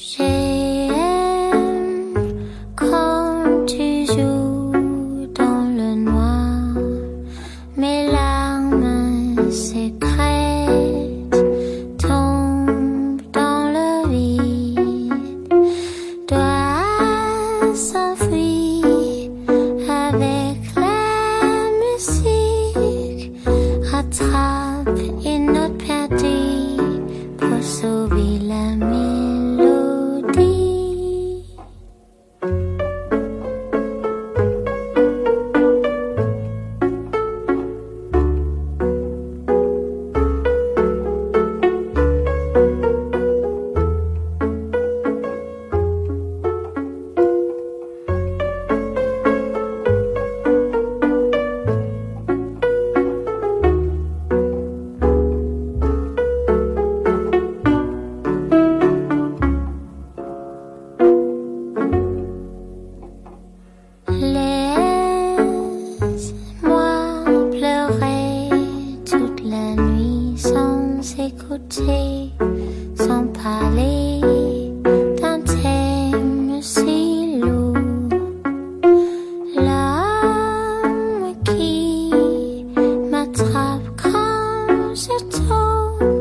J'aime comme tu joues dans le noir. Mes larmes secrètes tombent dans le vide. Dois s'enfuir avec la musique. Rattrape une 哦